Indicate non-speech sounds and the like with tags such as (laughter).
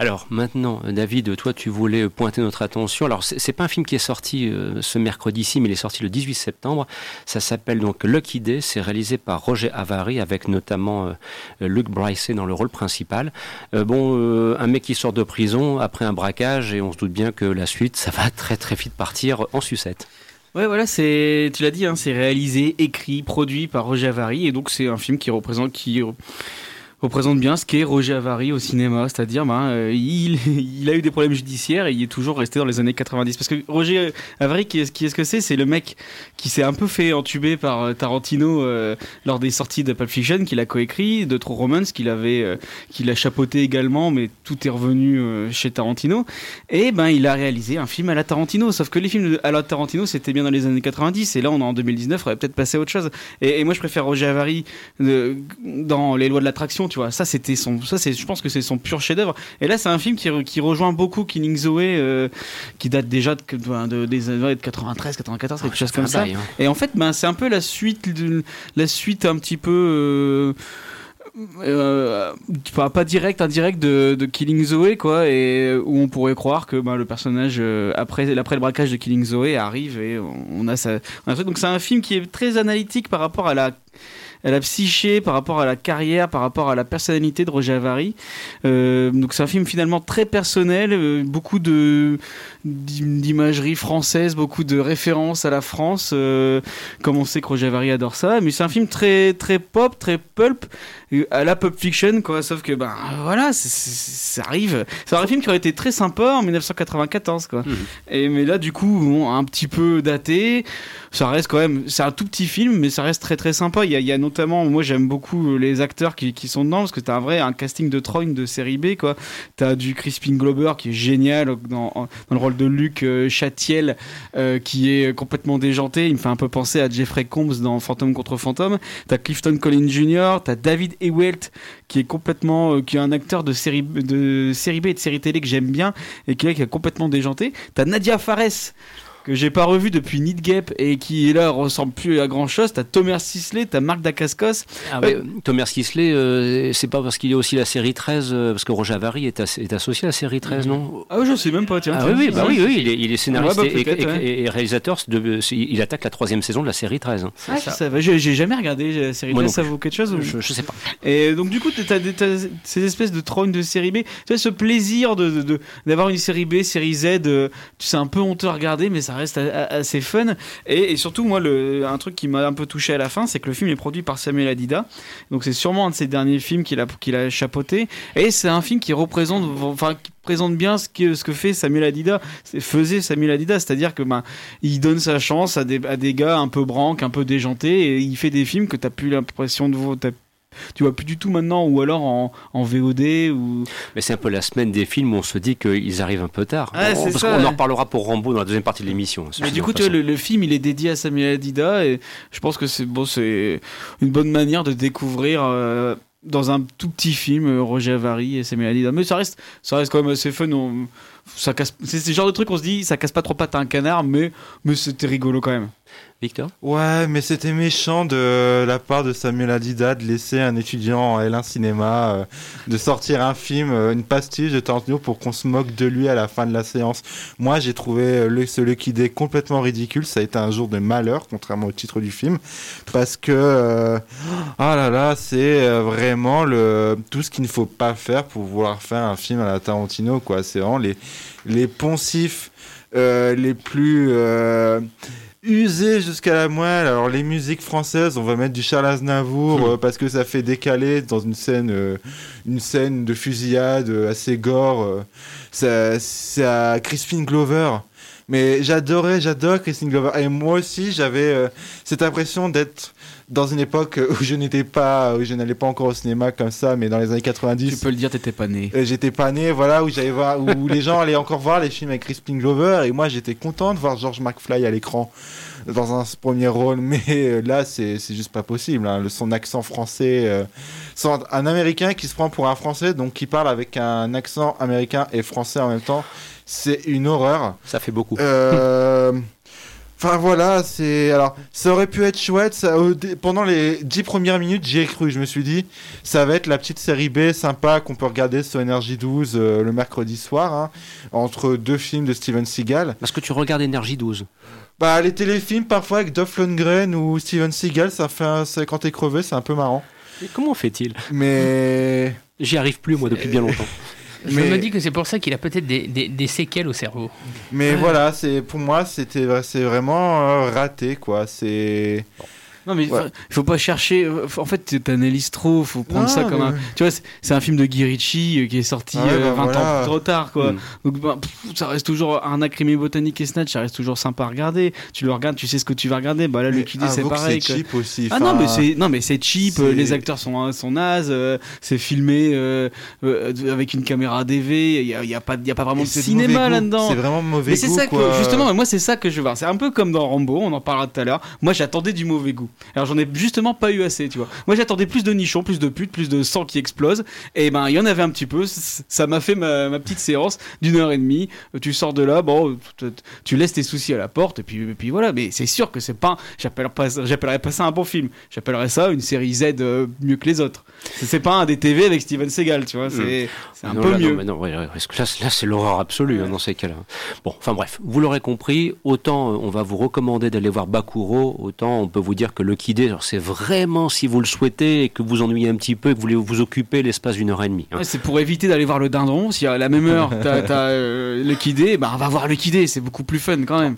Alors maintenant, David, toi tu voulais pointer notre attention. Alors c'est pas un film qui est sorti euh, ce mercredi-ci, mais il est sorti le 18 septembre. Ça s'appelle donc Lucky Day. C'est réalisé par Roger Avary avec notamment euh, Luc Bryce dans le rôle principal. Euh, bon, un mec qui sort de prison après un braquage et on se doute bien que la suite, ça va très très vite partir en sucette. Ouais, voilà, c'est, tu l'as dit, hein, c'est réalisé, écrit, produit par Roger Avary, et donc c'est un film qui représente, qui représente bien ce qu'est Roger Avary au cinéma, c'est-à-dire ben, euh, il, (laughs) il, a eu des problèmes judiciaires et il est toujours resté dans les années 90. Parce que Roger Avary, qui est, qui est ce que c'est? C'est le mec qui s'est un peu fait entuber par euh, Tarantino euh, lors des sorties de Pulp Fiction, qu'il a coécrit, de True Romance, qu'il avait, qu'il a chapeauté également, mais tout est revenu chez Tarantino. Et ben il a réalisé un film à la Tarantino, sauf que les films à la Tarantino c'était bien dans les années 90 et là on est en 2019, on aurait peut-être passé à autre chose. Et, et, moi je préfère Roger Avary dans Les lois de l'attraction tu vois. Ça, c'était son, ça, c'est, je pense que c'est son pur chef-d'œuvre. Et là, c'est un film qui, qui, rejoint beaucoup Killing Zoe, euh, qui date déjà de, de, des années 93, 94, quelque chose comme ça. Hein. Et en fait, ben, c'est un peu la suite, de, la suite un petit peu. Euh, euh, pas, direct, indirect de, de, Killing Zoe, quoi, et où on pourrait croire que ben, le personnage, après, après le braquage de Killing Zoe, arrive et on a ça. Donc c'est un film qui est très analytique par rapport à la à la psyché, par rapport à la carrière, par rapport à la personnalité de Roger Avary. Euh, donc c'est un film finalement très personnel, euh, beaucoup de d'imagerie française, beaucoup de références à la France, euh, comme on sait que Roger Avary adore ça. Mais c'est un film très très pop, très pulp, à la pop fiction, quoi. Sauf que ben voilà, ça arrive. C'est un film qui aurait été très sympa en 1994, quoi. Mhm. Et mais là du coup, un petit peu daté. Ça reste quand même, c'est un tout petit film, mais ça reste très très sympa. Il y a, il y a notamment, moi j'aime beaucoup les acteurs qui, sont dedans parce que t'as un vrai un casting de trône de série B, quoi. T'as du Crispin Glober qui est génial dans, le rôle de Luc euh, Chatiel euh, qui est complètement déjanté. Il me fait un peu penser à Jeffrey Combs dans Fantôme contre Fantôme. T'as Clifton Collins Jr., t'as David Ewelt qui est complètement, euh, qui est un acteur de série, de série B et de série télé que j'aime bien et qui est, qui est complètement déjanté. T'as Nadia Fares que j'ai pas revu depuis Gap et qui là ressemble plus à grand chose. T'as Thomas Sisley, t'as Marc Dacascos. Ah ouais, Thomas Sisley, euh, c'est pas parce qu'il est aussi la série 13, euh, parce que Roger Avary est, est, associé à la série 13, non? Ah oui, je sais même pas, tiens. Ah oui, oui, bah oui, oui, il est, il est scénariste bah, et, réalisateur. De, il attaque la troisième saison de la série 13. Ah, ça. J'ai jamais regardé la série 13, ça vaut quelque chose je, je, sais pas. Et donc, du coup, t'as ces espèces de trônes de série B. Tu vois, ce plaisir d'avoir de, une série B, série Z, euh, tu sais, un peu honteux à regarder, mais ça reste assez fun. Et, surtout, moi, le, un truc qui m'a un peu touché à la fin, c'est que le film est produit par Samuel Adida. Donc c'est sûrement un de ses derniers films qu'il a, qu'il a chapeauté. Et c'est un film qui représente, enfin, qui présente bien ce que, ce que fait Samuel Adida, faisait Samuel Adida, c'est-à-dire que ben, il donne sa chance à des, à des gars un peu branques, un peu déjantés, et il fait des films que tu as plus l'impression de voir tu vois plus du tout maintenant, ou alors en, en VOD. Ou... Mais c'est un peu la semaine des films où on se dit qu'ils arrivent un peu tard. Ah, on, parce qu'on en reparlera pour Rambo dans la deuxième partie de l'émission. Mais du coup, tu vois, le, film il est dédié à Samuel Adida et je pense que c'est bon, c'est une bonne manière de découvrir. Euh, dans un tout petit film, euh, Roger Avary et Samuel Adida. Mais ça reste, ça reste quand même assez fun. ça casse, c'est ce genre de truc on se dit, ça casse pas trop pattes à un canard, mais, mais c'était rigolo quand même. Victor? Ouais, mais c'était méchant de la part de Samuel Adida de laisser un étudiant en L1 cinéma euh, de sortir un film, euh, une pastiche de Tarantino pour qu'on se moque de lui à la fin de la séance. Moi, j'ai trouvé euh, ce Lucky Day complètement ridicule. Ça a été un jour de malheur, contrairement au titre du film, parce que ah là là, c'est vraiment le tout ce qu'il ne faut pas faire pour vouloir faire un film à la Tarantino. C'est vraiment les les poncifs les plus usé jusqu'à la moelle. Alors les musiques françaises, on va mettre du Charles Aznavour hmm. euh, parce que ça fait décaler dans une scène, euh, une scène de fusillade euh, assez gore. c'est à Crispin Glover. Mais j'adorais, j'adore Crispin Glover. Et moi aussi, j'avais cette impression d'être dans une époque où je n'étais pas, où je n'allais pas encore au cinéma comme ça, mais dans les années 90. Tu peux le dire, t'étais pas né. Euh, j'étais pas né, voilà, où j'allais voir, où (laughs) les gens allaient encore voir les films avec Crispin Glover, et moi j'étais content de voir George McFly à l'écran dans un premier rôle, mais euh, là c'est juste pas possible. Hein. son accent français, euh, un Américain qui se prend pour un Français, donc qui parle avec un accent américain et français en même temps, c'est une horreur. Ça fait beaucoup. Euh, Enfin voilà, c'est alors ça aurait pu être chouette. Ça, dé- pendant les dix premières minutes, j'y ai cru. Je me suis dit, ça va être la petite série B sympa qu'on peut regarder sur Énergie 12 euh, le mercredi soir, hein, entre deux films de Steven Seagal. Parce que tu regardes Énergie 12. Bah les téléfilms parfois avec Dolph Lundgren ou Steven Seagal, ça fait un- quand t'es crevé, c'est un peu marrant. Comment fait-il Mais J'y arrive plus, moi, depuis bien longtemps. Je Mais- me dis que c'est pour ça qu'il a peut-être des, des- des séquelles au cerveau. mais voilà, c'est pour moi c'était c'est vraiment euh, raté quoi. C'est Non mais Ouais. faut- faut pas chercher. euh, En fait, t'analyses trop. Faut prendre Non, ça comme mais- un. Tu vois, c'est- un film de Guy Ritchie euh, qui est sorti Ah ouais, euh, bah 20 voilà. ans trop tard, quoi. Mm. Donc bah, pff, ça reste toujours un acrimé botanique et snatch. Ça reste toujours sympa à regarder. Tu le regardes, tu sais ce que tu vas regarder. Bah là, le mais Kid c'est pareil. C'est cheap aussi. Ah non mais c'est non mais c'est cheap. Les acteurs sont sont nazes. euh, c'est filmé euh, euh, avec une caméra DV. Il y a, il y a pas y a pas vraiment de cinéma là-dedans. C'est vraiment mauvais Mais c'est goût, ça que justement, moi c'est ça que je veux voir. C'est un peu comme dans Rambo, on en parlera tout à l'heure. Moi j'attendais du mauvais goût. Alors j'en ai justement pas eu assez, tu vois. Moi j'attendais plus de nichons, plus de putes, plus de sang qui explose. Et ben il y en avait un petit peu. Ça m'a fait ma, petite séance d'une heure et demie. Tu sors de là, bon, tu- laisses tes soucis à la porte et puis, voilà. Mais c'est sûr que c'est pas, j'appellerais pas, pas ça un bon film. J'appellerais ça une série Z euh, mieux que les autres. C'est- pas un des TV avec Steven Seagal, tu vois. C'est c'est un Non, peu là, mieux. Non, mais non, ouais, ouais, parce que là, c'est- là, c'est l'horreur absolue hein, dans ces cas-là. Bon, enfin bref, vous l'aurez compris, autant euh, on va vous recommander d'aller voir Bakuro, autant on peut vous dire que le Kid, alors c'est vraiment si vous le souhaitez et que vous ennuyez un petit peu et que vous voulez vous occuper l'espace d'une heure et demie. hein. Ouais, c'est pour éviter d'aller voir le dindon. Si à la même heure, t'as euh, le kidé, bah, on va voir le kidé, c'est beaucoup plus fun quand même.